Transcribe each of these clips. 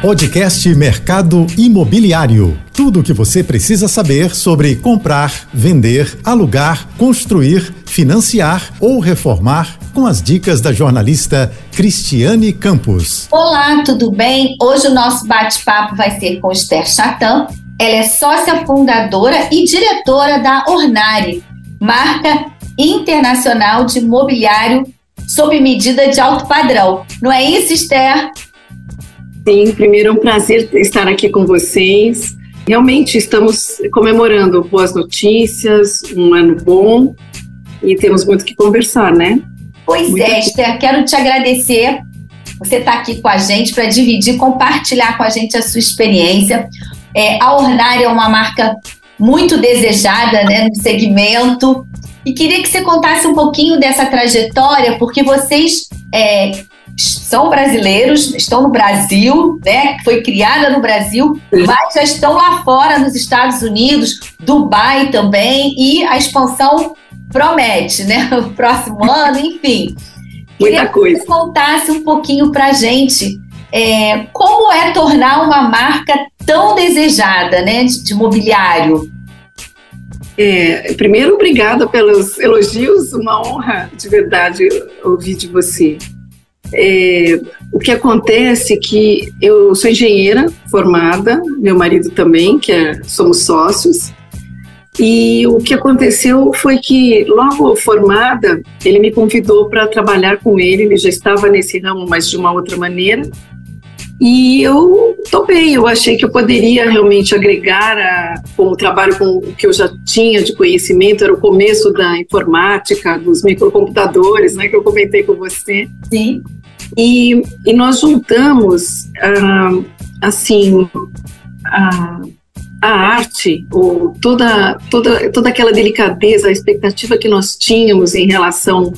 Podcast Mercado Imobiliário. Tudo o que você precisa saber sobre comprar, vender, alugar, construir, financiar ou reformar com as dicas da jornalista Cristiane Campos. Olá, tudo bem? Hoje o nosso bate-papo vai ser com Esther Chatan. Ela é sócia fundadora e diretora da Ornari, marca internacional de mobiliário sob medida de alto padrão. Não é isso, Esther? Sim, primeiro é um prazer estar aqui com vocês. Realmente estamos comemorando boas notícias, um ano bom e temos muito que conversar, né? Pois muito é, Esther, quero te agradecer. Você está aqui com a gente para dividir, compartilhar com a gente a sua experiência. É, a Ornari é uma marca muito desejada né, no segmento. E queria que você contasse um pouquinho dessa trajetória, porque vocês é, são brasileiros, estão no Brasil, né? Foi criada no Brasil, mas já estão lá fora, nos Estados Unidos, Dubai também, e a expansão promete, né? O próximo ano, enfim. Muita Queria coisa. que você contasse um pouquinho pra gente é, como é tornar uma marca tão desejada, né, de, de mobiliário. É, primeiro, obrigada pelos elogios, uma honra de verdade ouvir de você. É, o que acontece é que eu sou engenheira formada, meu marido também, que é, somos sócios, e o que aconteceu foi que, logo formada, ele me convidou para trabalhar com ele, ele já estava nesse ramo, mas de uma outra maneira, e eu topei, eu achei que eu poderia realmente agregar, a, como trabalho com o que eu já tinha de conhecimento, era o começo da informática, dos microcomputadores, né, que eu comentei com você. Sim. E, e nós juntamos, ah, assim, a, a arte, ou toda, toda, toda aquela delicadeza, a expectativa que nós tínhamos em relação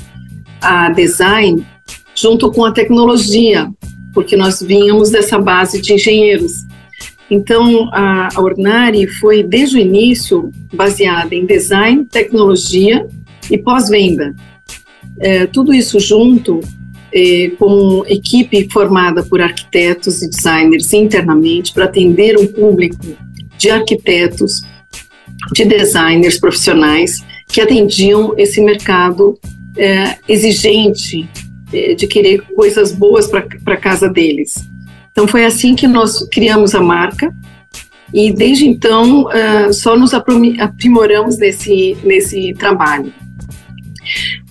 a design, junto com a tecnologia, porque nós vínhamos dessa base de engenheiros. Então, a, a Ornari foi, desde o início, baseada em design, tecnologia e pós-venda. É, tudo isso junto, é, com equipe formada por arquitetos e designers internamente, para atender um público de arquitetos, de designers profissionais que atendiam esse mercado é, exigente de querer coisas boas para a casa deles. Então foi assim que nós criamos a marca e desde então uh, só nos aprimoramos nesse, nesse trabalho.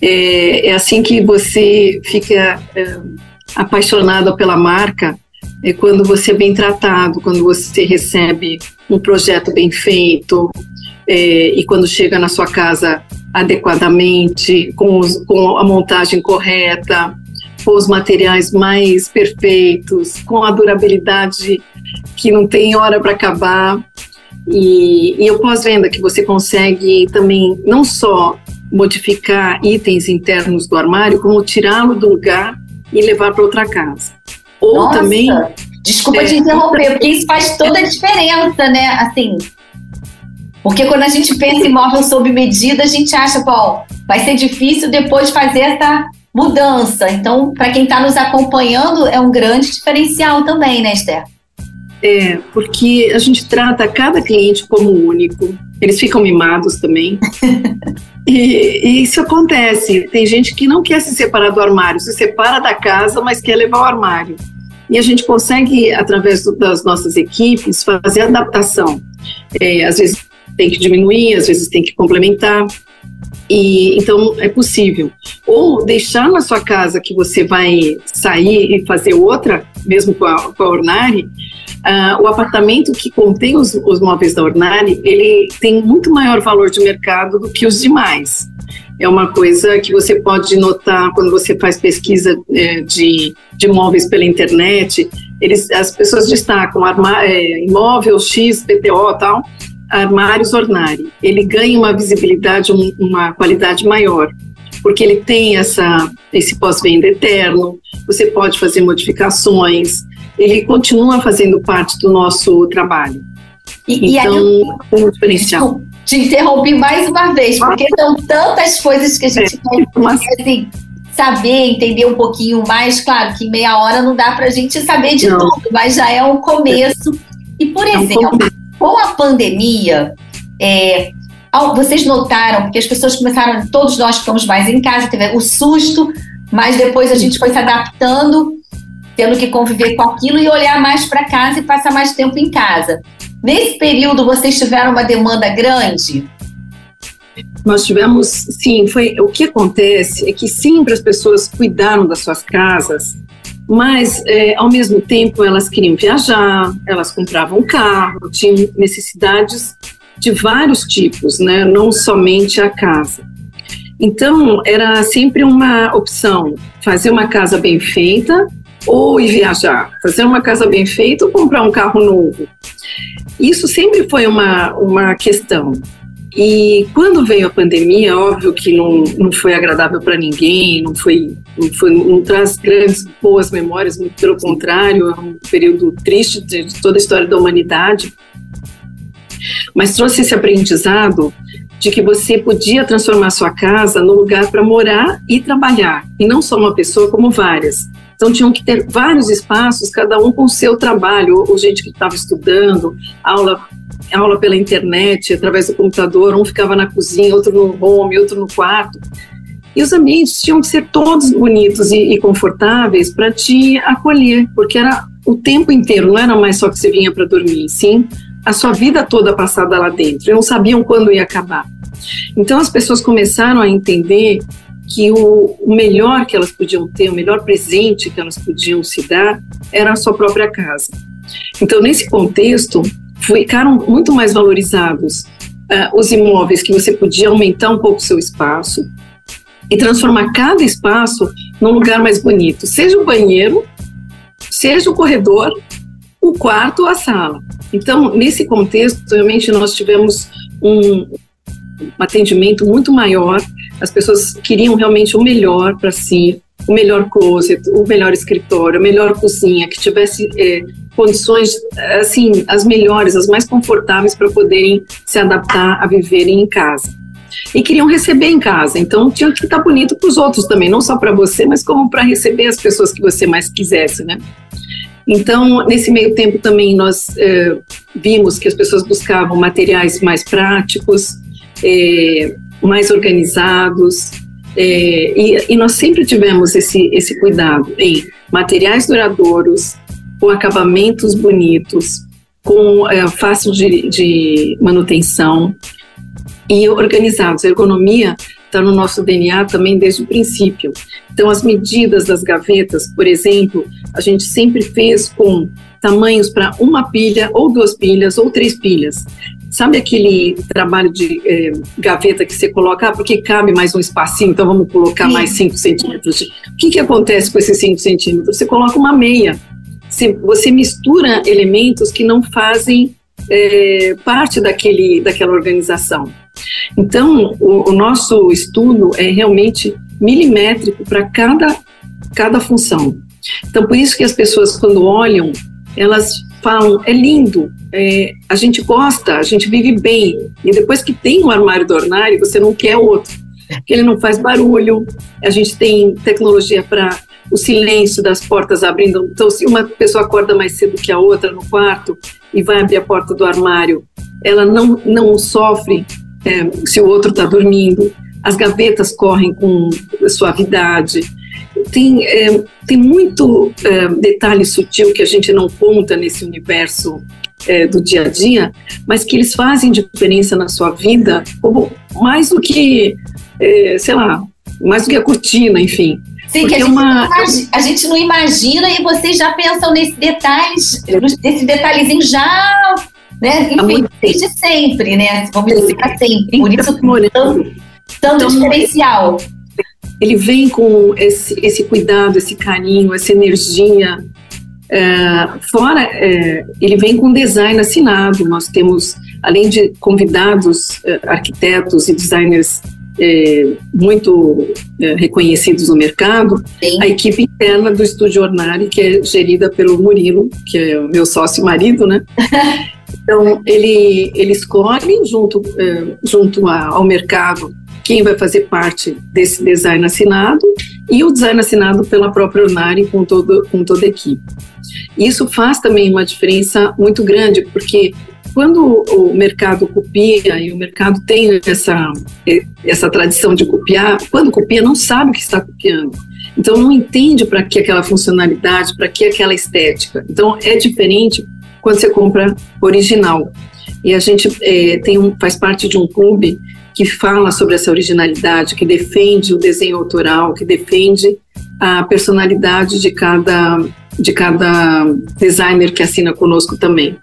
É, é assim que você fica uh, apaixonado pela marca é quando você é bem tratado, quando você recebe um projeto bem feito é, e quando chega na sua casa adequadamente, com, os, com a montagem correta, com os materiais mais perfeitos, com a durabilidade que não tem hora para acabar. E, e o pós-venda que você consegue também não só modificar itens internos do armário, como tirá-lo do lugar e levar para outra casa. Ou Nossa, também. Desculpa é, te interromper, porque isso faz toda a diferença, né? Assim, porque quando a gente pensa em móvel sob medida, a gente acha, bom, vai ser difícil depois fazer essa mudança. Então, para quem está nos acompanhando, é um grande diferencial também, né, Esther? É, porque a gente trata cada cliente como único, eles ficam mimados também. e, e, isso acontece. Tem gente que não quer se separar do armário, se separa da casa, mas quer levar o armário. E a gente consegue, através do, das nossas equipes, fazer adaptação. É, às vezes tem que diminuir, às vezes tem que complementar. E então é possível. Ou deixar na sua casa que você vai sair e fazer outra, mesmo com a, com a Ornari, uh, o apartamento que contém os, os móveis da Ornari, ele tem muito maior valor de mercado do que os demais. É uma coisa que você pode notar quando você faz pesquisa é, de, de móveis pela internet. Eles, as pessoas destacam armá, é, imóvel X, PTO tal, Armários Ornari. Ele ganha uma visibilidade, um, uma qualidade maior, porque ele tem essa, esse pós-venda eterno, você pode fazer modificações, ele continua fazendo parte do nosso trabalho. E, então, e aí, um diferencial. Te interrompi mais uma vez, porque são tantas coisas que a gente é, quer assim, saber, entender um pouquinho mais. Claro que meia hora não dá para a gente saber de não. tudo, mas já é um começo. E, por é exemplo, com a pandemia, é, vocês notaram, porque as pessoas começaram, todos nós ficamos mais em casa, teve o susto, mas depois a gente foi se adaptando, tendo que conviver com aquilo e olhar mais para casa e passar mais tempo em casa. Nesse período, vocês tiveram uma demanda grande? Nós tivemos, sim, foi o que acontece é que sempre as pessoas cuidaram das suas casas, mas é, ao mesmo tempo elas queriam viajar, elas compravam carro, tinham necessidades de vários tipos, né? Não somente a casa. Então era sempre uma opção: fazer uma casa bem feita ou ir viajar, fazer uma casa bem feita ou comprar um carro novo. Isso sempre foi uma, uma questão. E quando veio a pandemia, óbvio que não, não foi agradável para ninguém, não foi, não foi, não traz grandes boas memórias, muito pelo contrário, é um período triste de, toda a história da humanidade. Mas trouxe esse aprendizado de que você podia transformar sua casa no lugar para morar e trabalhar, e não só uma pessoa, como várias. Então tinham que ter vários espaços, cada um com o seu trabalho, ou, gente que estava estudando, aula aula pela internet, através do computador, um ficava na cozinha, outro no home, outro no quarto. E os ambientes tinham que ser todos bonitos e, e confortáveis para te acolher, porque era o tempo inteiro, não era mais só que você vinha para dormir, sim, a sua vida toda passada lá dentro, e não sabiam quando ia acabar. Então as pessoas começaram a entender que o, melhor que elas podiam ter, o melhor presente que elas podiam se dar, era a sua própria casa. Então, nesse contexto, ficaram muito mais valorizados uh, os imóveis que você podia aumentar um pouco o seu espaço e transformar cada espaço num lugar mais bonito, seja o banheiro, seja o corredor, o quarto ou a sala. Então, nesse contexto, realmente nós tivemos um, um atendimento muito maior, as pessoas queriam realmente o melhor para si, o melhor closet, o melhor escritório, a melhor cozinha, que tivesse é, condições, assim, as melhores, as mais confortáveis para poderem se adaptar a viverem em casa. E queriam receber em casa, então tinha que estar bonito para os outros também, não só para você, mas como para receber as pessoas que você mais quisesse, né? Então, nesse meio tempo também nós é, vimos que as pessoas buscavam materiais mais práticos, é, mais organizados, é, e, e, nós sempre tivemos esse, esse cuidado em materiais duradouros, com acabamentos bonitos, com é, fácil de, de manutenção e organizados. A ergonomia está no nosso DNA também desde o princípio. Então, as medidas das gavetas, por exemplo, a gente sempre fez com tamanhos para uma pilha, ou duas pilhas, ou três pilhas. Sabe aquele trabalho de é, gaveta que você coloca, ah, porque cabe mais um espacinho, então vamos colocar Sim. mais 5 centímetros? O que, que acontece com esses 5 centímetros? Você coloca uma meia. Você, você mistura elementos que não fazem é, parte daquele, daquela organização. Então, o, o nosso estudo é realmente milimétrico para cada, cada função. Então, por isso que as pessoas, quando olham, elas falam, é lindo, é, a gente gosta, a gente vive bem. E depois que tem um armário do ornário, você não quer outro, porque ele não faz barulho. A gente tem tecnologia para o silêncio das portas abrindo. Então, se uma pessoa acorda mais cedo que a outra no quarto e vai abrir a porta do armário, ela não, não sofre é, se o outro está dormindo. As gavetas correm com suavidade tem, é, tem muito é, detalhe sutil que a gente não conta nesse universo é, do dia a dia, mas que eles fazem diferença na sua vida, como mais do que, é, sei lá, mais do que a cortina, enfim. Sim, que a, é gente uma... imagina, a gente não imagina e vocês já pensam nesses detalhes, nesse detalhezinho já, né? Enfim, desde sempre, né? Vamos dizer, para sempre. Por isso, tanto, tanto então, diferencial ele vem com esse, esse cuidado, esse carinho, essa energia. É, fora, é, ele vem com design assinado. Nós temos, além de convidados, é, arquitetos e designers é, muito é, reconhecidos no mercado, Sim. a equipe interna do Estúdio Ornari, que é gerida pelo Murilo, que é o meu sócio marido, né? Então, ele, ele escolhe, junto, é, junto ao mercado, quem vai fazer parte desse design assinado e o design assinado pela própria Ornari com, todo, com toda a equipe. Isso faz também uma diferença muito grande, porque quando o mercado copia e o mercado tem essa, essa tradição de copiar, quando copia não sabe o que está copiando. Então não entende para que aquela funcionalidade, para que aquela estética. Então é diferente quando você compra original. E a gente é, tem um, faz parte de um clube que fala sobre essa originalidade, que defende o desenho autoral, que defende a personalidade de cada de cada designer que assina conosco também.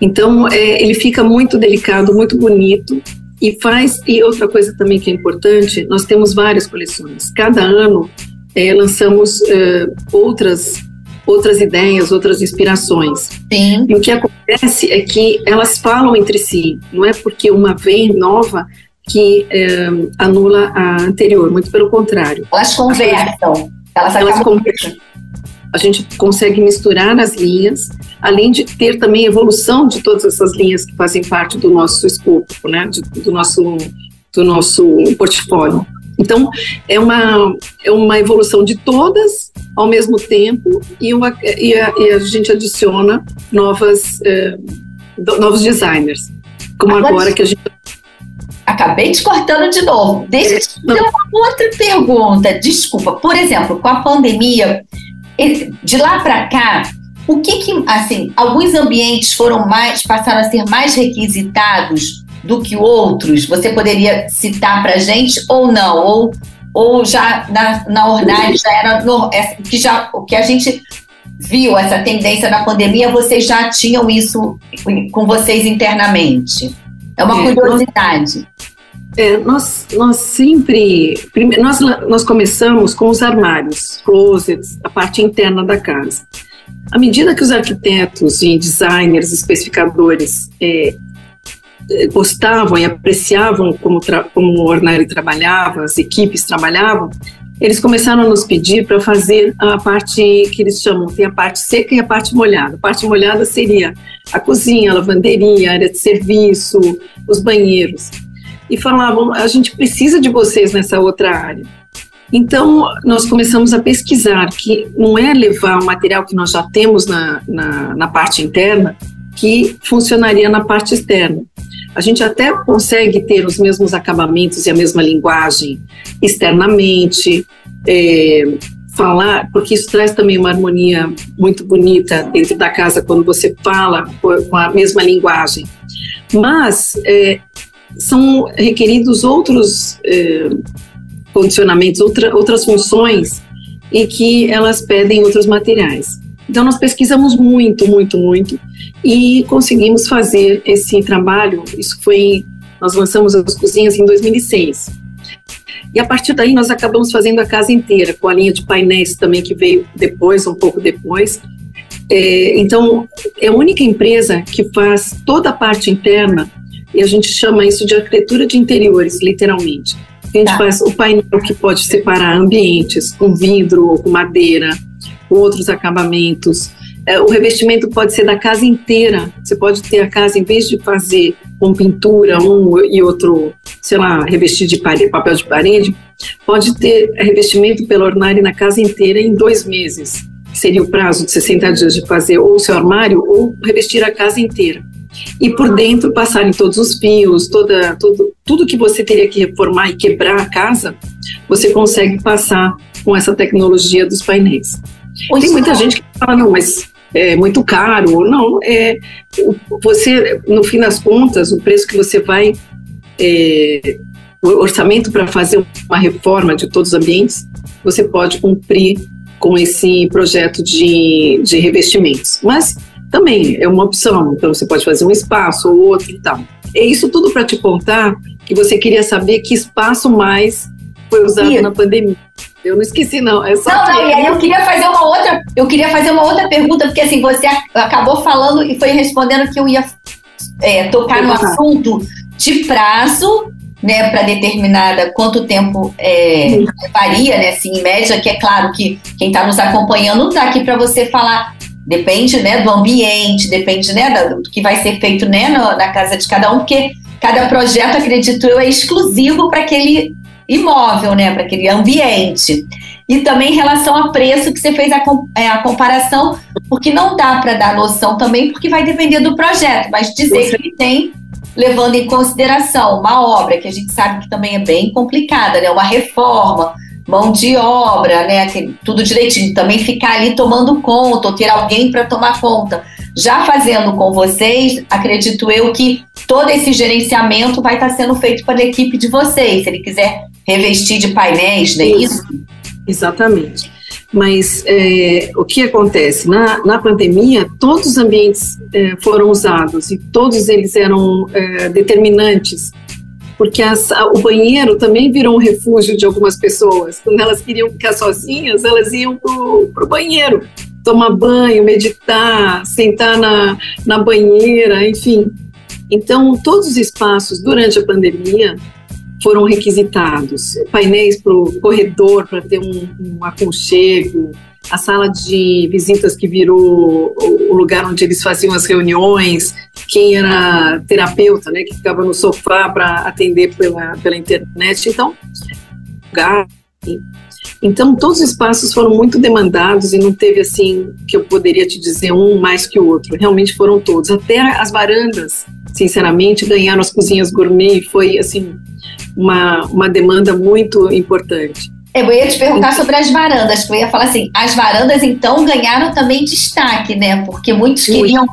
Então é, ele fica muito delicado, muito bonito e faz e outra coisa também que é importante, nós temos várias coleções. Cada ano é, lançamos é, outras outras ideias, outras inspirações. Sim. E o que acontece é que elas falam entre si, não é porque uma vem nova que é, anula a anterior, muito pelo contrário. Elas conversam. Elas, elas conversam. A gente consegue misturar as linhas, além de ter também evolução de todas essas linhas que fazem parte do nosso escopo, né, do nosso do nosso portfólio. Então, é uma, é uma evolução de todas ao mesmo tempo e, uma, e, a, e a gente adiciona novas, eh, novos designers. Como agora, agora que a gente Acabei te cortando de novo. Deixa eu te fazer uma outra pergunta. Desculpa. Por exemplo, com a pandemia, de lá para cá, o que que, assim, alguns ambientes foram mais, passaram a ser mais requisitados do que outros? Você poderia citar para gente ou não? Ou, ou já na, na Ornari já era no, é, que já o que a gente viu essa tendência na pandemia, vocês já tinham isso com vocês internamente? É uma é, curiosidade. É, nós, nós sempre. Primeiro, nós, nós começamos com os armários, closets, a parte interna da casa. À medida que os arquitetos e designers, especificadores é, gostavam e apreciavam como, como o Ornari trabalhava, as equipes trabalhavam, eles começaram a nos pedir para fazer a parte que eles chamam, tem a parte seca e a parte molhada. A parte molhada seria a cozinha, a lavanderia, a área de serviço, os banheiros. E falavam, a gente precisa de vocês nessa outra área. Então, nós começamos a pesquisar que não é levar o material que nós já temos na, na, na parte interna que funcionaria na parte externa. A gente até consegue ter os mesmos acabamentos e a mesma linguagem externamente, é, falar, porque isso traz também uma harmonia muito bonita dentro da casa quando você fala com a mesma linguagem. Mas é, são requeridos outros é, condicionamentos, outra, outras funções em que elas pedem outros materiais. Então nós pesquisamos muito, muito, muito e conseguimos fazer esse trabalho. Isso foi, nós lançamos as cozinhas em 2006. E a partir daí nós acabamos fazendo a casa inteira, com a linha de painéis também que veio depois, um pouco depois. É, então, é a única empresa que faz toda a parte interna, e a gente chama isso de arquitetura de interiores, literalmente. A gente tá. faz o painel que pode separar ambientes com vidro ou com madeira, outros acabamentos. É, o revestimento pode ser da casa inteira. Você pode ter a casa, em vez de fazer com pintura um e outro, sei lá, revestir de parede, papel de parede, pode ter revestimento pelo Ornari na casa inteira em dois meses. Seria o prazo de 60 dias de fazer ou o seu armário ou revestir a casa inteira. E por dentro passarem todos os fios, toda, tudo, tudo que você teria que reformar e quebrar a casa, você consegue passar com essa tecnologia dos painéis. Tem muita gente que fala, não, mas é muito caro. Não, é você, no fim das contas, o preço que você vai, é, o orçamento para fazer uma reforma de todos os ambientes, você pode cumprir com esse projeto de, de revestimentos. Mas também é uma opção, então você pode fazer um espaço ou outro e tal. É isso tudo para te contar que você queria saber que espaço mais foi usado Isso. na pandemia. Eu não esqueci, não. É só não, que... não, e aí eu queria fazer uma outra, eu queria fazer uma outra pergunta, porque assim, você acabou falando e foi respondendo que eu ia é, tocar no assunto de prazo, né, para determinada quanto tempo é, varia, né, assim, em média, que é claro que quem está nos acompanhando está aqui para você falar, depende, né, do ambiente, depende, né, do, que vai ser feito, né, na casa de cada um, porque cada projeto, acredito eu, é exclusivo para aquele imóvel, né, para aquele ambiente. e também em relação a preço, que você fez a, é, a comparação, porque não dá para dar noção também, porque vai depender do projeto, mas dizer que tem, levando em consideração uma obra que a gente sabe que também é bem complicada, né? Uma reforma, mão de obra, né? Tudo direitinho, também ficar ali tomando conta, ou ter alguém para tomar conta. Já fazendo com vocês, acredito eu que todo esse gerenciamento vai estar sendo feito pela equipe de vocês. Se ele quiser revestir de painéis, não é isso? Exatamente. Mas é, o que acontece? Na, na pandemia, todos os ambientes é, foram usados e todos eles eram é, determinantes, porque as, o banheiro também virou um refúgio de algumas pessoas. Quando elas queriam ficar sozinhas, elas iam para o banheiro tomar banho, meditar, sentar na, na banheira, enfim. Então, todos os espaços durante a pandemia foram requisitados. Painéis para o corredor, para ter um, um aconchego, a sala de visitas que virou o lugar onde eles faziam as reuniões, quem era terapeuta, né, que ficava no sofá para atender pela, pela internet. Então, lugar. Então, todos os espaços foram muito demandados e não teve assim que eu poderia te dizer um mais que o outro. Realmente foram todos. Até as varandas, sinceramente, ganharam as cozinhas gourmet e foi assim uma, uma demanda muito importante. Eu ia te perguntar sobre as varandas, que eu ia falar assim, as varandas então ganharam também destaque, né? Porque muitos queriam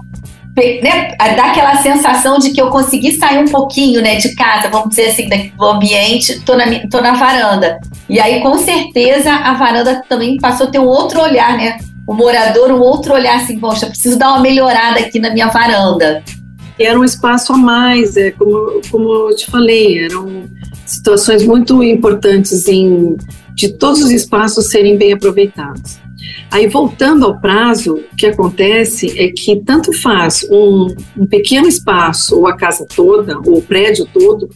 né, dar aquela sensação de que eu consegui sair um pouquinho né, de casa, vamos dizer assim, do ambiente, tô na, tô na varanda. E aí, com certeza, a varanda também passou a ter um outro olhar, né? O morador, um outro olhar assim, poxa, preciso dar uma melhorada aqui na minha varanda. Era um espaço a mais, é, como, como eu te falei, eram situações muito importantes em de todos os espaços serem bem aproveitados. Aí, voltando ao prazo, o que acontece é que tanto faz um, um pequeno espaço, ou a casa toda, ou o prédio todo,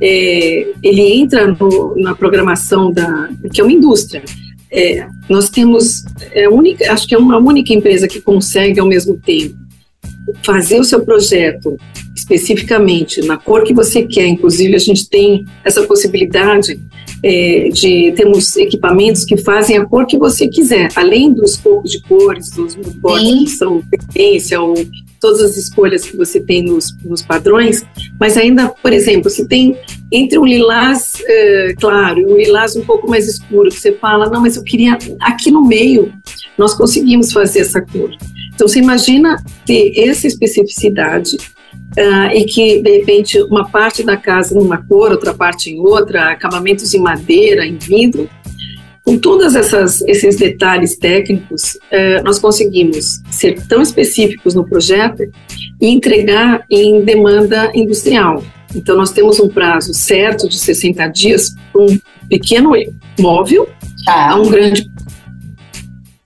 é, ele entra no, na programação da. que é uma indústria. É, nós temos, é única, acho que é uma única empresa que consegue ao mesmo tempo fazer o seu projeto especificamente na cor que você quer. Inclusive, a gente tem essa possibilidade é, de termos equipamentos que fazem a cor que você quiser, além dos poucos de cores, dos moodboards que são tendência ou todas as escolhas que você tem nos, nos padrões, mas ainda, por exemplo, se tem entre um lilás é, claro e um lilás um pouco mais escuro, que você fala, não, mas eu queria aqui no meio, nós conseguimos fazer essa cor. Então, você imagina ter essa especificidade uh, e que, de repente, uma parte da casa numa cor, outra parte em outra, acabamentos em madeira, em vidro. Com todos esses detalhes técnicos, uh, nós conseguimos ser tão específicos no projeto e entregar em demanda industrial. Então, nós temos um prazo certo de 60 dias para um pequeno móvel ah. a um grande.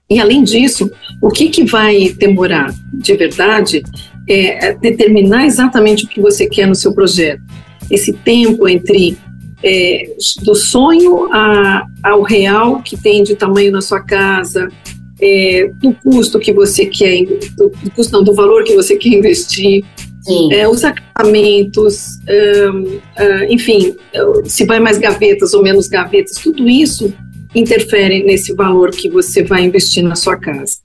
E, além disso, o que, que vai demorar de verdade é, é determinar exatamente o que você quer no seu projeto. Esse tempo entre é, do sonho a, ao real que tem de tamanho na sua casa, é, do custo que você quer, do, do, custo não, do valor que você quer investir, é, os acabamentos, enfim, se vai mais gavetas ou menos gavetas, tudo isso interfere nesse valor que você vai investir na sua casa.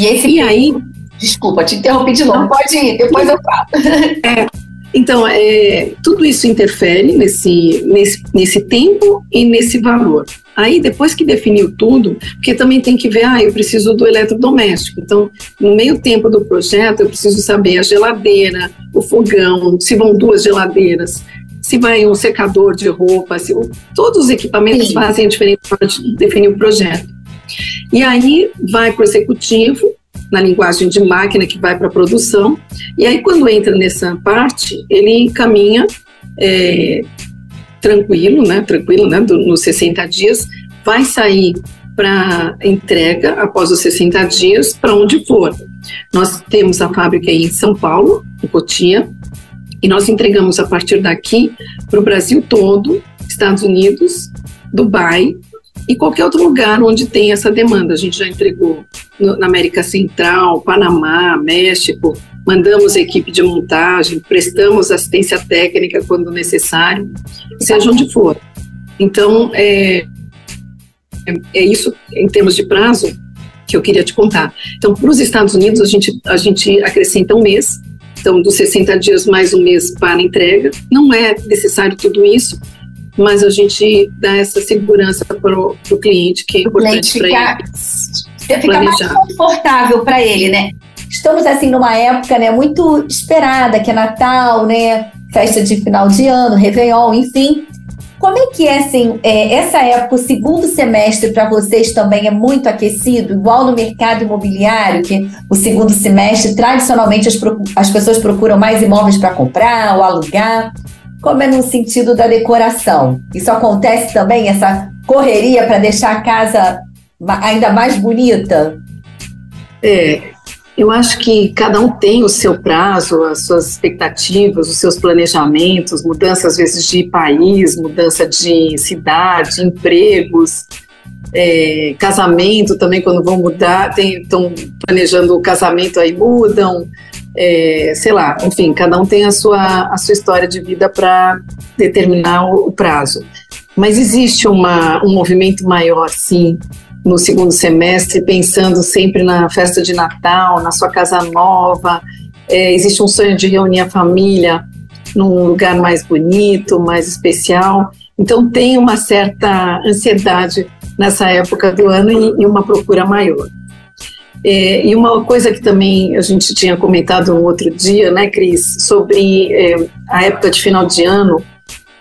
E, esse e aí Desculpa, te interrompi de novo. Pode ir, depois eu falo. É, então, é, tudo isso interfere nesse, nesse, nesse tempo e nesse valor. Aí, depois que definiu tudo, porque também tem que ver, ah, eu preciso do eletrodoméstico. Então, no meio tempo do projeto, eu preciso saber a geladeira, o fogão, se vão duas geladeiras, se vai um secador de roupa, se, todos os equipamentos Sim. fazem a diferença para definir o projeto. E aí, vai para o executivo, na linguagem de máquina que vai para a produção. E aí, quando entra nessa parte, ele caminha é, tranquilo, né? Tranquilo, né? Do, nos 60 dias, vai sair para entrega após os 60 dias para onde for. Nós temos a fábrica em São Paulo, em Cotia, e nós entregamos a partir daqui para o Brasil todo, Estados Unidos, Dubai e qualquer outro lugar onde tem essa demanda. A gente já entregou no, na América Central, Panamá, México, mandamos equipe de montagem, prestamos assistência técnica quando necessário, seja onde for. Então, é, é isso em termos de prazo que eu queria te contar. Então, para os Estados Unidos, a gente, a gente acrescenta um mês, então, dos 60 dias mais um mês para entrega. Não é necessário tudo isso, mas a gente dá essa segurança para o cliente, que é importante para ele. Fica mais confortável para ele, né? Estamos assim numa época, né, muito esperada, que é Natal, né, festa de final de ano, Réveillon, enfim. Como é que é, assim, é, essa época, o segundo semestre para vocês também é muito aquecido, igual no mercado imobiliário, que o segundo semestre, tradicionalmente, as, as pessoas procuram mais imóveis para comprar ou alugar como é no sentido da decoração. Isso acontece também, essa correria para deixar a casa ainda mais bonita? É, eu acho que cada um tem o seu prazo, as suas expectativas, os seus planejamentos, mudança às vezes de país, mudança de cidade, empregos, é, casamento também, quando vão mudar, estão planejando o casamento aí mudam é, sei lá, enfim, cada um tem a sua, a sua história de vida para determinar o, o, prazo. Mas existe uma, um movimento maior, sim, no segundo semestre, pensando sempre na festa de Natal, na sua casa nova. É, existe um sonho de reunir a família num lugar mais bonito, mais especial. Então, tem uma certa ansiedade nessa época do ano e, e uma procura maior. É, e uma coisa que também a gente tinha comentado um outro dia, né, Cris, sobre é, a época de final de ano,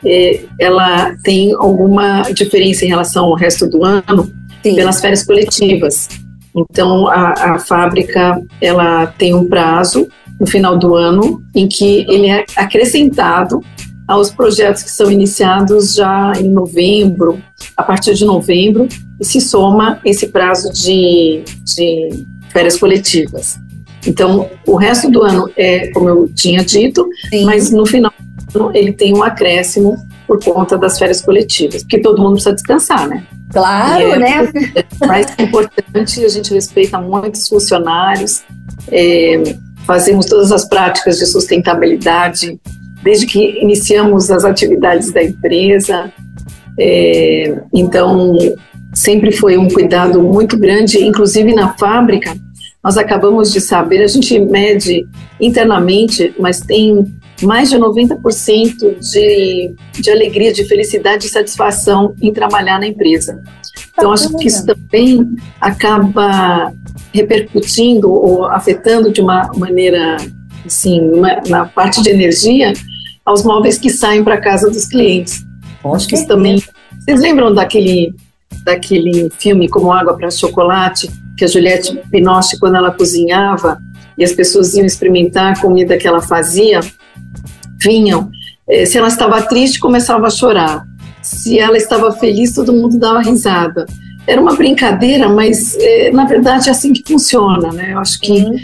é, ela tem alguma diferença em relação ao resto do ano Sim. pelas férias coletivas. Então, a, a fábrica ela tem um prazo no final do ano em que ele é acrescentado aos projetos que são iniciados já em novembro, a partir de novembro, e se soma esse prazo de, de férias coletivas. Então, o resto do ano é, como eu tinha dito, Sim. mas no final ele tem um acréscimo por conta das férias coletivas, porque todo mundo precisa descansar, né? Claro, é, né? É mais importante, a gente respeita muitos funcionários, é, fazemos todas as práticas de sustentabilidade desde que iniciamos as atividades da empresa. É, então, sempre foi um cuidado muito grande, inclusive na fábrica. Nós acabamos de saber, a gente mede internamente, mas tem mais de 90% de, de alegria, de felicidade e satisfação em trabalhar na empresa. Então, acho que isso também acaba repercutindo ou afetando de uma maneira, assim, uma, na parte de energia, aos móveis que saem para casa dos clientes. Acho que isso também. Vocês lembram daquele daquele filme Como Água para Chocolate, que a Juliette Binoche, quando ela cozinhava e as pessoas iam experimentar a comida que ela fazia, vinham. Eh, se ela estava triste, começava a chorar. Se ela estava feliz, todo mundo dava risada. Era uma brincadeira, mas é, na verdade é assim que funciona, né? Eu acho que uhum.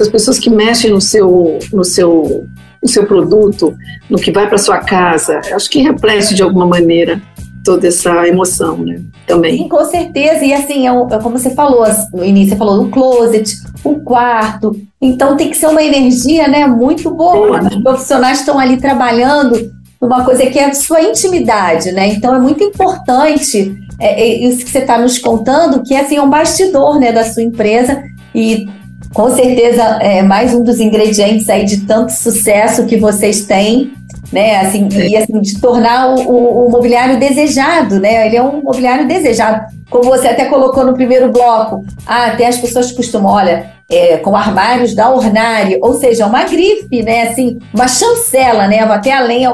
As pessoas que mexem no seu, no seu, no seu produto, no que vai para sua casa, acho que reflete de alguma maneira toda essa emoção, né? Também. Sim, com certeza. E assim, é, é como você falou no início, você falou do closet, o quarto. Então tem que ser uma energia, né, muito boa. Os profissionais estão ali trabalhando numa coisa que é a sua intimidade, né? Então é muito importante é, é isso que você está nos contando, que assim, é um bastidor, né, da sua empresa e com certeza é mais um dos ingredientes aí de tanto sucesso que vocês têm né? Assim, e assim, de tornar o, o, o, mobiliário desejado, né? Ele é um mobiliário desejado. Como você até colocou no primeiro bloco, ah, até as pessoas costumam, olha, é, com armários da Ornari, ou seja, uma grife, né? Assim, uma chancela, né? Até além,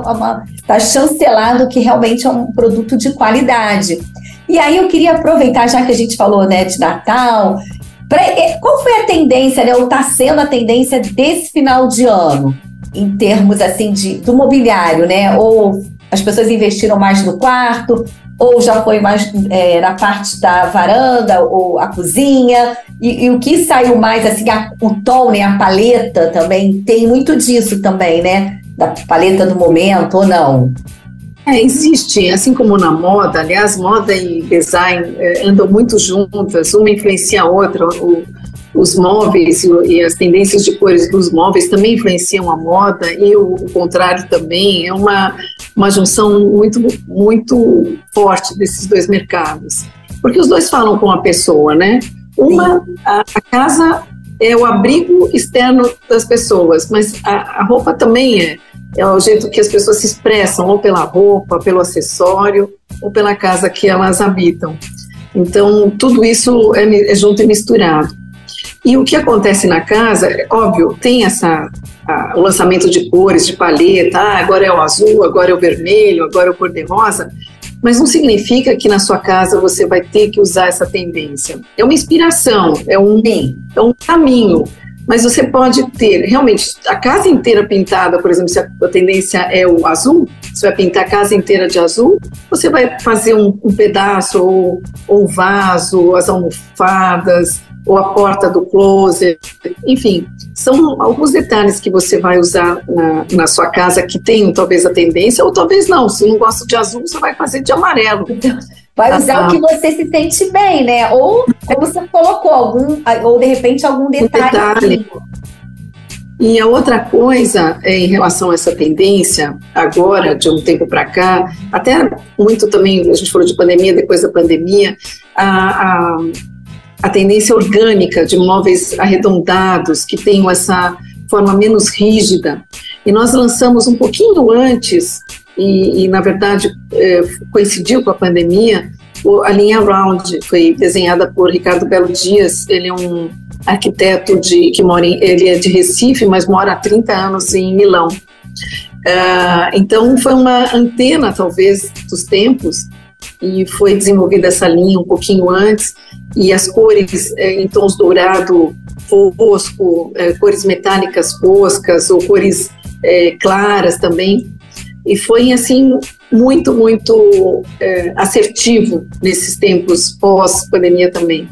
está chancelado que realmente é um produto de qualidade. E aí eu queria aproveitar, já que a gente falou né, de Natal, é, qual foi a tendência, né? Ou está sendo a tendência desse final de ano? em termos assim de do mobiliário, né? Ou as pessoas investiram mais no quarto, ou já foi mais é, na parte da varanda ou a cozinha. E, e o que saiu mais assim, a, o tom, né, a paleta também tem muito disso também, né? Da paleta do momento ou não? É, existe, assim como na moda, aliás, moda e design é, andam muito juntas, uma influencia a outra. O, os móveis e, as tendências de cores dos móveis também influenciam a moda e o, o contrário também. É uma, uma junção muito, muito forte desses dois mercados. porque os dois falam com a pessoa, né? Uma, a, a casa é o abrigo externo das pessoas, mas a, a roupa também é, é o jeito que as pessoas se expressam, ou pela roupa, pelo acessório, ou pela casa que elas habitam. Então, tudo isso é, é junto e misturado. E o que acontece na casa, óbvio, tem essa a, o lançamento de cores, de paleta, ah, agora é o azul, agora é o vermelho, agora é o cor-de-rosa, mas não significa que na sua casa você vai ter que usar essa tendência. É uma inspiração, é um, é um caminho. Mas você pode ter realmente a casa inteira pintada, por exemplo, se a, tendência é o azul, você vai pintar a casa inteira de azul, você vai fazer um, um pedaço, ou, ou um vaso, as almofadas, ou a porta do closet, enfim, são alguns detalhes que você vai usar na, na sua casa que tem talvez a tendência, ou talvez não. Se não gosta de azul, você vai fazer de amarelo. Vai tá usar o que você se sente bem, né? Ou como você colocou, algum, ou de repente algum detalhe. Um detalhe. E a outra coisa é, em relação a essa tendência, agora, de um tempo para cá, até muito também, a gente falou de pandemia, depois da pandemia, a, a a tendência orgânica de móveis arredondados, que tenham essa forma menos rígida. E nós lançamos um pouquinho antes, e, e na verdade é, coincidiu com a pandemia, a linha Round, foi desenhada por Ricardo Belo Dias, ele é um arquiteto de, que mora em, ele é de Recife, mas mora há 30 anos em Milão. Uh, então foi uma antena, talvez, dos tempos, e foi desenvolvida essa linha um pouquinho antes, e as cores é, em tons dourado fosco, é, cores metálicas foscas ou cores é, claras também. E foi assim muito, muito é, assertivo nesses tempos pós-pandemia também.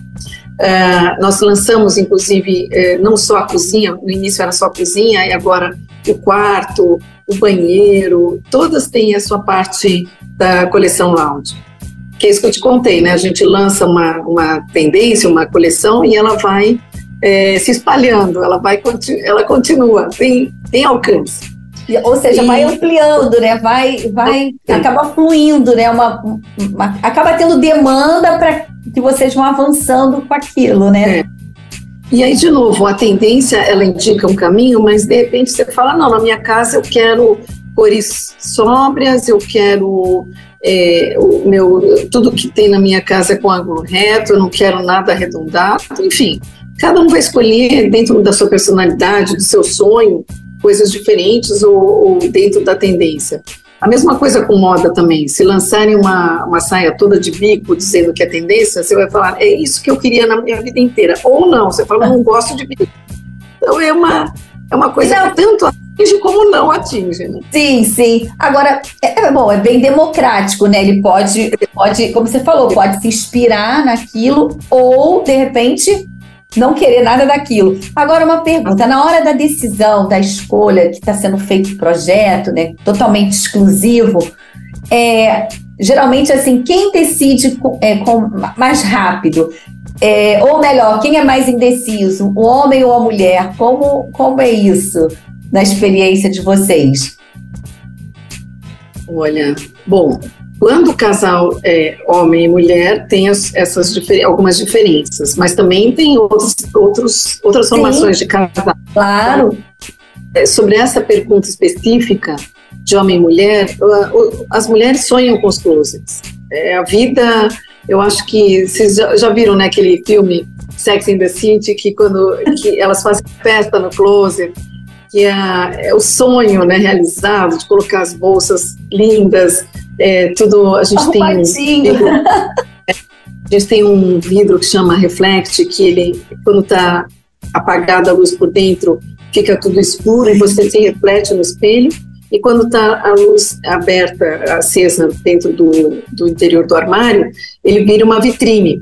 Uh, nós lançamos, inclusive, é, não só a cozinha, no início era só a cozinha, e agora o quarto, o banheiro, todas têm a sua parte da coleção Lounge que é isso que eu te contei, né? A gente lança uma, uma tendência, uma coleção e ela vai é, se espalhando, ela vai ela continua, tem, tem alcance. Ou seja, vai ampliando, né? Vai, vai, acaba fluindo, né? Uma, uma acaba tendo demanda para que vocês vão avançando com aquilo, né? É. E aí, de novo, a tendência ela indica um caminho, mas de repente você fala: não, na minha casa eu quero cores sóbrias, eu quero é, o meu, tudo que tem na minha casa é com ângulo reto, eu não quero nada arredondado, enfim. Cada um vai escolher dentro da sua personalidade, do seu sonho, coisas diferentes ou, ou dentro da tendência. A mesma coisa com moda também. Se lançarem uma, uma saia toda de bico dizendo que é tendência, você vai falar, é isso que eu queria na minha vida inteira. Ou não, você fala, não gosto de bico. Então é uma, é uma coisa não. que tanto atinge como não atinge, né? Sim, sim. Agora, é, é, bom, é bem democrático, né? Ele pode, pode, como você falou, pode se inspirar naquilo ou, de repente, não querer nada daquilo. Agora, uma pergunta: na hora da decisão, da escolha que está sendo feito o projeto, né, totalmente exclusivo, é, geralmente, assim, quem decide com, é, com, mais rápido? É, ou melhor, quem é mais indeciso, o homem ou a mulher? Como, como é isso na experiência de vocês? Olha, bom, quando o casal é homem e mulher, tem as, essas difer algumas diferenças, mas também tem outros, outros, outras formações de casal. Claro. É, sobre essa pergunta específica de homem e mulher, as mulheres sonham com os closets. É, a vida eu acho que vocês já, já viram né, aquele filme Sex in the City, que quando que elas fazem festa no closet, que é, é o sonho né, realizado de colocar as bolsas lindas, é, tudo. A gente tem a gente tem um vidro que chama Reflect, que ele, quando está apagada a luz por dentro, fica tudo escuro e você se reflete no espelho. E quando está a luz aberta, acesa dentro do, do interior do armário, ele vira uma vitrine.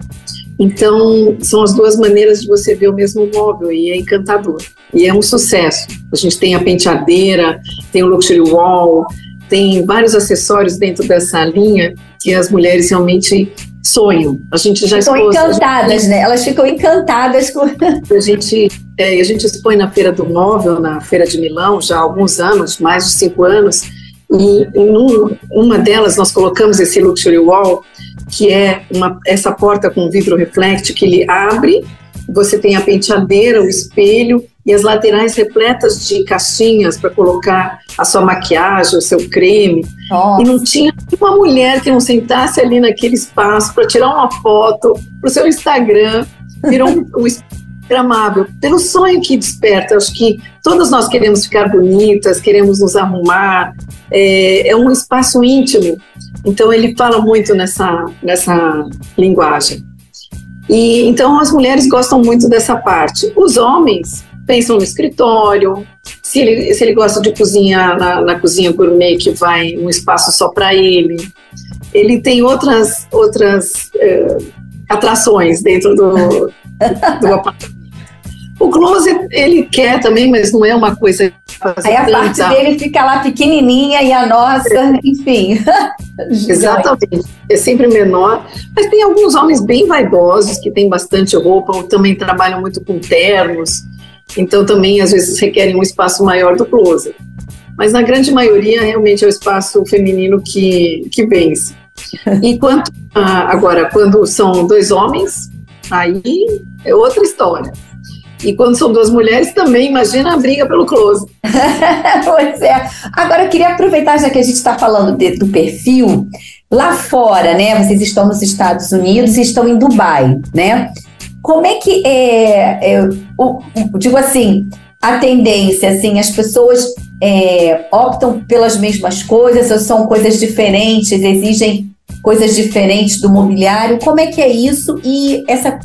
Então, são as duas maneiras de você ver o mesmo móvel e é encantador. E é um sucesso. A gente tem a penteadeira, tem o luxury wall, tem vários acessórios dentro dessa linha que as mulheres realmente sonham. A gente já Estão encantadas, gente, né? Elas ficam encantadas com. A gente, é, a gente expõe na Feira do Móvel, na Feira de Milão, já há alguns anos, mais de cinco anos, e em um, uma delas nós colocamos esse luxury wall que é uma, essa porta com vidro reflect que ele abre, você tem a penteadeira, o espelho e as laterais repletas de caixinhas para colocar a sua maquiagem, o seu creme. Nossa. E não tinha uma mulher que não sentasse ali naquele espaço para tirar uma foto para o seu Instagram. Virou um, um Instagramável, pelo sonho que desperta. Acho que todas nós queremos ficar bonitas, queremos nos arrumar. É, é um espaço íntimo. Então ele fala muito nessa, nessa linguagem. E então as mulheres gostam muito dessa parte. Os homens pensam no escritório. Se ele, se ele gosta de cozinhar na, na cozinha gourmet, que vai um espaço só para ele. Ele tem outras, outras é, atrações dentro do, do apartamento. O closet ele quer também, mas não é uma coisa. Aí a parte dele fica lá pequenininha e a nossa, enfim. Exatamente. É sempre menor. Mas tem alguns homens bem vaidosos que têm bastante roupa, ou também trabalham muito com ternos. Então também às vezes requerem um espaço maior do closet. Mas na grande maioria realmente é o espaço feminino que, que vence. E quanto a, agora, quando são dois homens, aí é outra história. E quando são duas mulheres, também imagina a briga pelo close. pois é. Agora eu queria aproveitar, já que a gente está falando de, do perfil, lá fora, né? Vocês estão nos Estados Unidos e estão em Dubai, né? Como é que é, é o, digo assim, a tendência, assim, as pessoas é, optam pelas mesmas coisas ou são coisas diferentes, exigem coisas diferentes do mobiliário. Como é que é isso e essa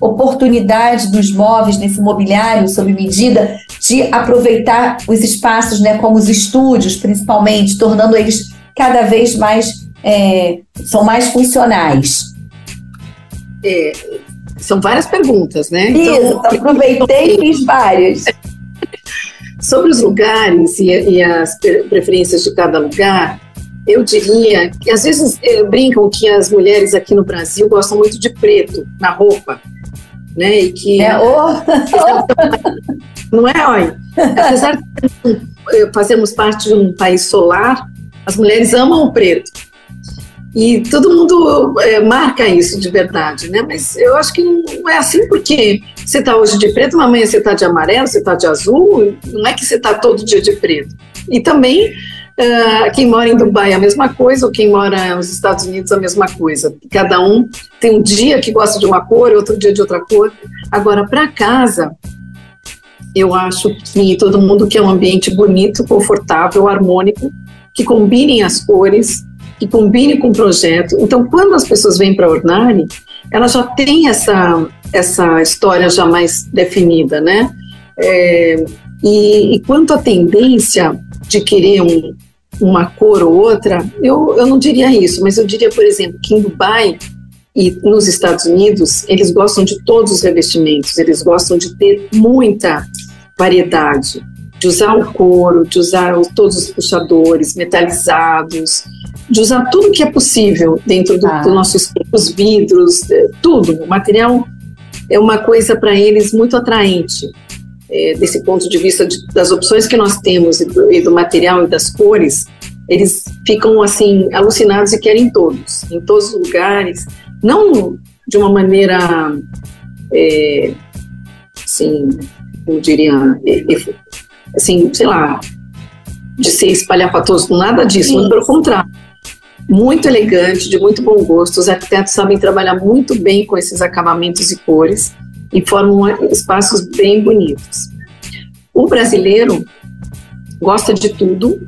oportunidade dos móveis nesse mobiliário sob medida de aproveitar os espaços, né, como os estúdios, principalmente, tornando eles cada vez mais é, são mais funcionais. É, são várias perguntas, né? Isso, então, aproveitei e fiz várias. Sobre os lugares e, e as preferências de cada lugar, eu diria que às vezes é, brincam que as mulheres aqui no Brasil gostam muito de preto na roupa, né? E que é, oh. não é, olha. Apesar de eh, fazermos parte de um país solar, as mulheres amam o preto. E todo mundo é, marca isso de verdade, né? Mas eu acho que não é assim porque você está hoje de preto, amanhã você está de amarelo, você está de azul, não é que você está todo dia de preto. E também Uh, quem mora em Dubai é a mesma coisa, ou quem mora nos Estados Unidos é a mesma coisa. Cada um tem um dia que gosta de uma cor, outro dia de outra cor. Agora, para casa, eu acho que todo mundo quer um ambiente bonito, confortável, harmônico, que combinem as cores, que combine com o projeto. Então, quando as pessoas vêm para a Ornari, ela já tem essa, essa história já mais definida, né? É, e, e quanto à tendência de querer um, uma cor ou outra, eu, eu não diria isso, mas eu diria, por exemplo, que em Dubai e nos Estados Unidos, eles gostam de todos os revestimentos, eles gostam de ter muita variedade, de usar o couro, de usar todos os puxadores metalizados, de usar tudo que é possível dentro do, ah. do nosso os vidros, é, tudo. O material é uma coisa para eles muito atraente é, desse ponto de vista de, das opções que nós temos e do, e do, material e das cores, eles ficam assim alucinados e querem todos, em todos os lugares, não de uma maneira, é, assim, eu diria, assim, sei lá, de se espalhar para todos, nada disso, muito pelo contrário. Muito elegante, de muito bom gosto. Os arquitetos sabem trabalhar muito bem com esses acabamentos e cores e formam espaços bem bonitos. O brasileiro gosta de tudo,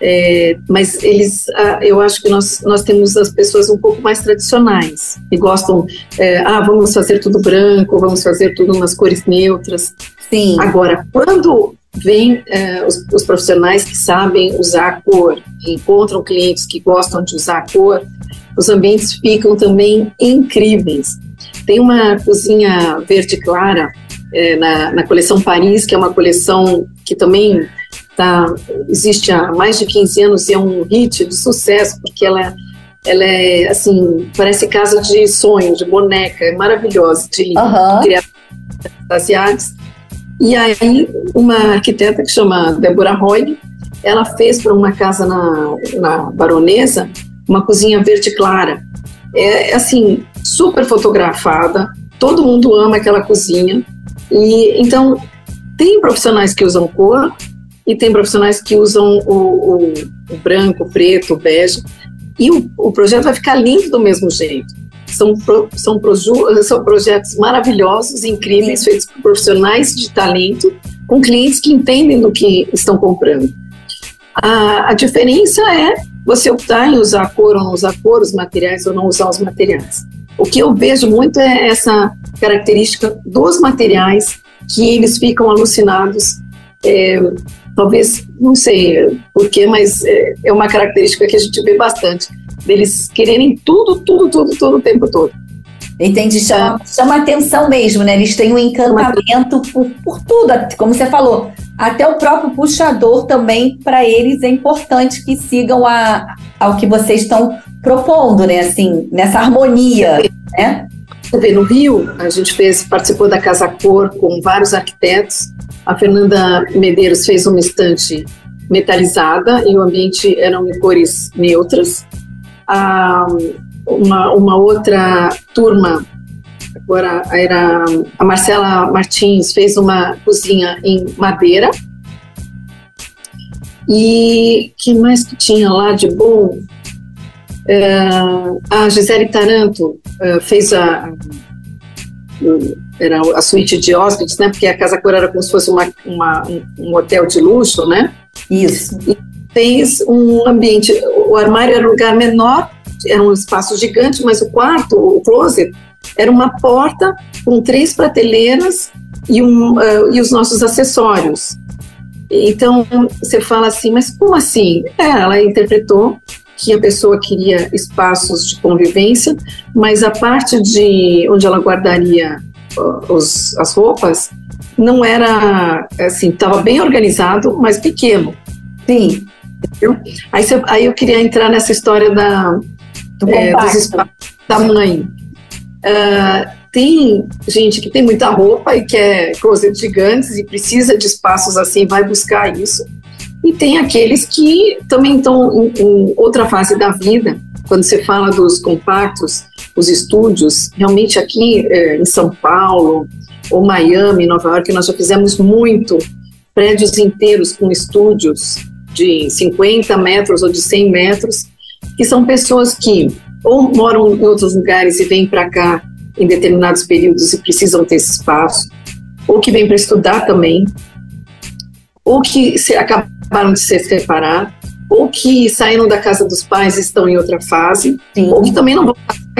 é, mas eles, ah, eu acho que nós, nós temos as pessoas um pouco mais tradicionais, que gostam, é, ah, vamos fazer tudo branco, vamos fazer tudo umas cores neutras. Sim. Agora, quando vem é, os, os, profissionais que sabem usar a cor, encontram clientes que gostam de usar a cor, os ambientes ficam também incríveis. Tem uma cozinha verde clara é, na, na coleção Paris, que é uma coleção que também tá, existe há mais de 15 anos e é um hit de sucesso, porque ela, ela é, assim, parece casa de sonho, de boneca, é maravilhosa, de, uhum. de E aí, uma arquiteta que chama Deborah Roy, ela fez para uma casa na, na Baronesa uma cozinha verde clara. é assim, super fotografada, todo mundo ama aquela cozinha. E então tem profissionais que usam cor e tem profissionais que usam o, o, o branco, o preto, o bege. E o, o, projeto vai ficar lindo do mesmo jeito. São, pro, são, proju, são projetos maravilhosos, incríveis, feitos por profissionais de talento, com clientes que entendem do que estão comprando. A, a diferença é você optar em usar cor ou não usar cor, os materiais ou não usar os materiais. O que eu vejo muito é essa característica dos materiais que eles ficam alucinados. É, talvez, não sei porquê, mas é, é uma característica que a gente vê bastante, deles quererem tudo, tudo, tudo, todo o tempo todo. Entendi, chama, chama atenção mesmo, né? Eles têm um encantamento por, por tudo, como você falou. Até o próprio puxador também, para eles, é importante que sigam a, ao que vocês estão propondo, né? Assim, nessa harmonia, né? No Rio, a gente fez, participou da Casa Cor com vários arquitetos. A Fernanda Medeiros fez uma estante metalizada e o ambiente eram cores neutras. A, uma, uma outra turma, agora era a Marcela Martins, fez uma cozinha em madeira. E que mais que tinha lá de bom? É, a Gisele Taranto é, fez a, era a suíte de hóspedes, né? Porque a Casa Cor era como se fosse uma, uma um, hotel de luxo, né? Isso. E fez um ambiente, o armário era um lugar menor, era um espaço gigante, mas o quarto, o closet, era uma porta com três prateleiras e, um, uh, e os nossos acessórios. Então, você fala assim, mas como assim? É, ela interpretou que a pessoa queria espaços de convivência, mas a parte de onde ela guardaria os, as roupas não era assim, estava bem organizado, mas pequeno. Sim. Aí, você, aí eu queria entrar nessa história da, Do é, dos espaços, tamanho. Uh, tem gente que tem muita roupa e quer closet gigantes e precisa de espaços assim, vai buscar isso. E tem aqueles que também estão em, em outra fase da vida. Quando você fala dos compactos, os estúdios, realmente aqui é, em São Paulo, ou Miami, Nova York, nós já fizemos muito prédios inteiros com estúdios de 50 metros ou de 100 metros, que são pessoas que ou moram em outros lugares e vêm para cá em determinados períodos e precisam ter esse espaço, ou que vêm para estudar também, ou que se, acabaram de se separar, ou que saíram da casa dos pais e estão em outra fase, Sim. ou que também não vão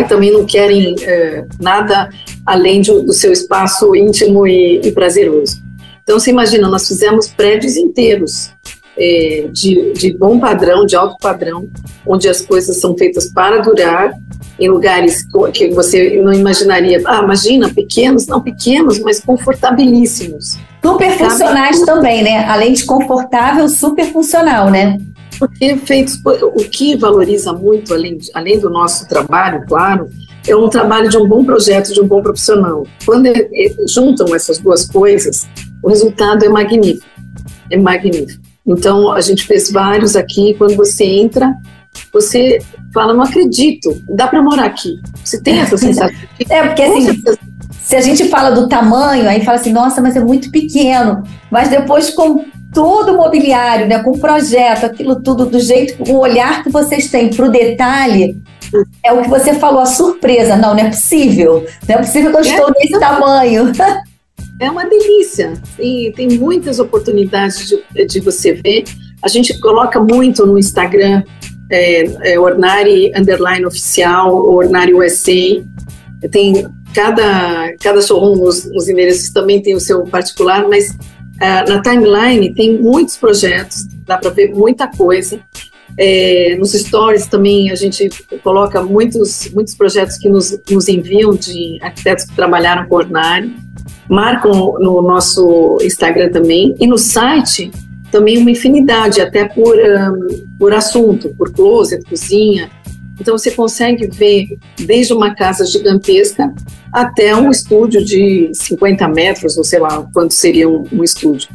também não querem é, nada além de, do seu espaço íntimo e, e, prazeroso. Então, você imagina, nós fizemos prédios inteiros é, de, de bom padrão, de alto padrão, onde as coisas são feitas para durar, em lugares que você não imaginaria. Ah, imagina, pequenos, não pequenos, mas confortabilíssimos. Super funcionais Sabe? também, né? Além de confortável, super funcional, né? Porque feitos, o que valoriza muito, além, além do nosso trabalho, claro, é um trabalho de um bom projeto, de um bom profissional. Quando é, é, juntam essas duas coisas, o resultado é magnífico. É magnífico. Então, a gente fez vários aqui. Quando você entra, você fala, não acredito, dá para morar aqui. Você tem essa sensação? É, porque assim, se a gente fala do tamanho, aí fala assim, nossa, mas é muito pequeno. Mas depois com todo o mobiliário, né, com o projeto, aquilo tudo do jeito, o olhar que vocês têm para o detalhe, é o que você falou, a surpresa. Não, não é possível. Não é possível que eu estou é, nesse tamanho. É uma delícia. Tem, tem muitas oportunidades de, de você ver. A gente coloca muito no Instagram é, é Ornari Underline Oficial, Ornari USA. Tem cada, cada showroom, os, os endereços também tem o seu particular, mas uh, na timeline tem muitos projetos, dá para ver muita coisa. É, nos stories também a gente coloca muitos, muitos projetos que nos, nos enviam de arquitetos que trabalharam com Ornari, marcam no nosso Instagram também, e no site também uma infinidade, até por, um, por assunto, por closet, cozinha. Então você consegue ver desde uma casa gigantesca até um estúdio de 50 metros, ou sei lá quanto seria um, um estúdio.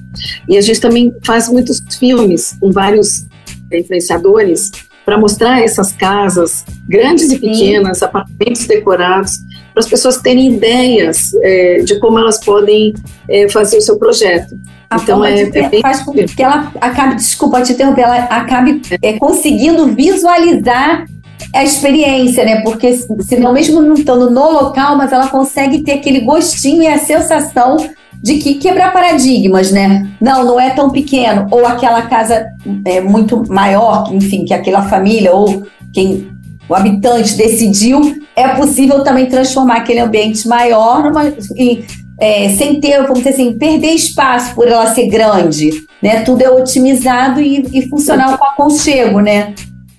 E a gente também faz muitos filmes com vários influenciadores para mostrar essas casas, grandes e pequenas, Sim. apartamentos decorados, para as pessoas terem ideias é, de como elas podem é, fazer o seu projeto. A então é, de é bem faz com que ela acabe, desculpa te interromper, ela acabe é, conseguindo visualizar a experiência, né? Porque senão mesmo não estando no local, mas ela consegue ter aquele gostinho e a sensação de que quebrar paradigmas, né? Não, não é tão pequeno, ou aquela casa é muito maior, enfim, que aquela família ou quem o habitante decidiu, é possível também transformar aquele ambiente maior numa, e, é, sem ter, vamos dizer assim, perder espaço por ela ser grande, né? Tudo é otimizado e, e funcional com aconchego, né?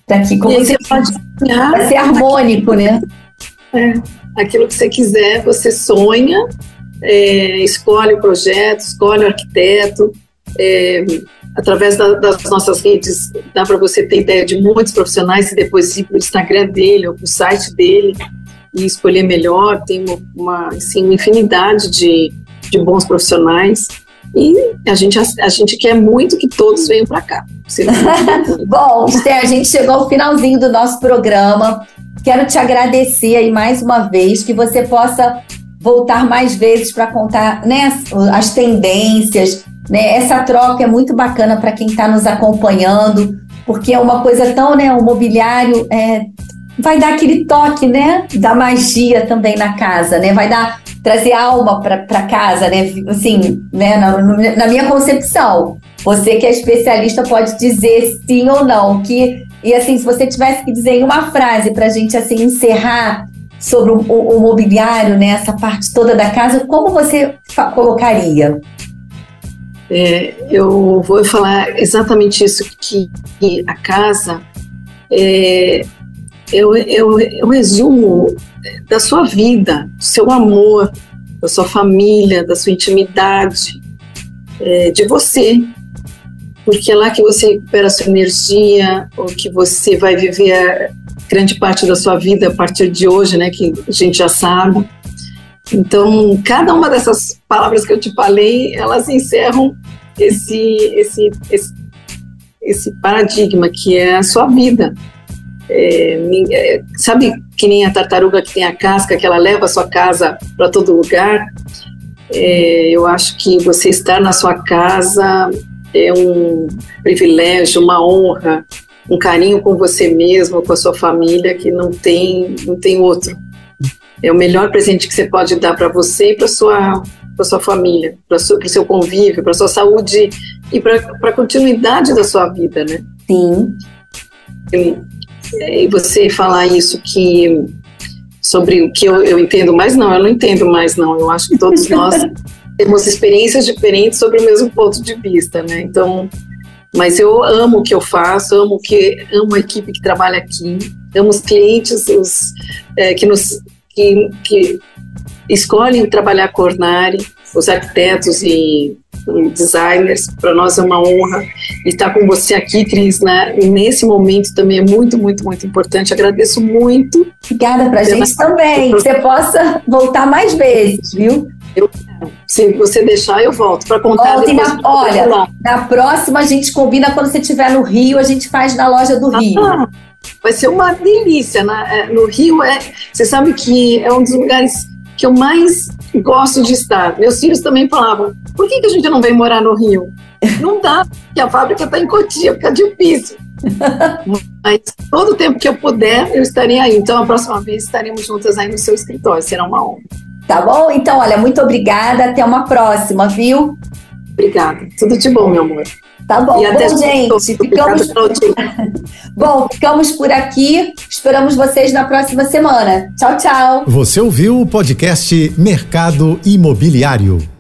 Daqui, como você pode vai ser harmônico, né? É, aquilo que você quiser, você sonha, é, escolhe o projeto, escolhe o arquiteto, é, através da, das nossas redes dá para você ter ideia de muitos profissionais e depois ir para o Instagram dele ou para o site dele e escolher melhor. Tem uma, assim, uma infinidade de, de bons profissionais e a gente, a, a gente quer muito que todos venham para cá. Bom, Esther, a gente chegou ao finalzinho do nosso programa. Quero te agradecer aí mais uma vez, que você possa voltar mais vezes para contar né, as tendências. Né? Essa troca é muito bacana para quem está nos acompanhando, porque é uma coisa tão, né, o mobiliário é, vai dar aquele toque, né, da magia também na casa, né? Vai dar trazer alma para casa, né? Assim, né, na, na minha concepção. Você que é especialista pode dizer sim ou não. Que, e assim, se você tivesse que dizer em uma frase para a gente assim, encerrar sobre o, o, o, mobiliário, né, essa parte toda da casa, como você colocaria? É, eu vou falar exatamente isso, que, que a casa é, eu, eu, eu resumo da sua vida, do seu amor, da sua família, da sua intimidade, é, de você, porque é lá que você recupera a sua energia, ou que você vai viver grande parte da sua vida a partir de hoje, né, que a gente já sabe. Então, cada uma dessas palavras que eu te falei, elas encerram esse, esse, esse, esse paradigma que é a sua vida. É, é sabe que nem a tartaruga que tem a casca, que ela leva a sua casa para todo lugar? É, eu acho que você estar na sua casa é um privilégio, uma honra, um carinho com você mesmo, com a sua família que não tem, não tem outro. É o melhor presente que você pode dar para você e para sua para sua família, para o seu convívio, para sua saúde e para a continuidade da sua vida, né? Sim. E, e você falar isso que sobre o que eu, eu entendo mais, não, eu não entendo mais, não. Eu acho que todos nós temos experiências diferentes sobre o mesmo ponto de vista, né? Então, mas eu amo o que eu faço, amo que amo a equipe que trabalha aqui, amo os clientes, os é, que nos que, que escolhem trabalhar com Ornari, os arquitetos e, e designers. Para nós é uma honra estar com você aqui, Cris, né? nesse momento também é muito, muito, muito importante. Agradeço muito. Obrigada para a gente também. Que você possa voltar mais vezes, viu? Eu se você deixar, eu volto para contar. Volta na, olha, na próxima a gente combina quando você estiver no Rio, a gente faz na loja do Rio. Ah, vai ser uma delícia. Né? No Rio, é, você sabe que é um dos lugares que eu mais gosto de estar. Meus filhos também falavam: por que, que a gente não vem morar no Rio? Não dá, porque a fábrica está em Cotia, fica difícil. Mas todo o tempo que eu puder, eu estarei aí. Então, a próxima vez estaremos juntas aí no seu escritório. Será uma honra. Tá bom? Então, olha, muito obrigada. Até uma próxima, viu? Obrigada. Tudo de bom, meu amor. Tá bom. E bom, gente, ficamos... bom, ficamos por aqui. Esperamos vocês na próxima semana. Tchau, tchau. Você ouviu o podcast Mercado Imobiliário.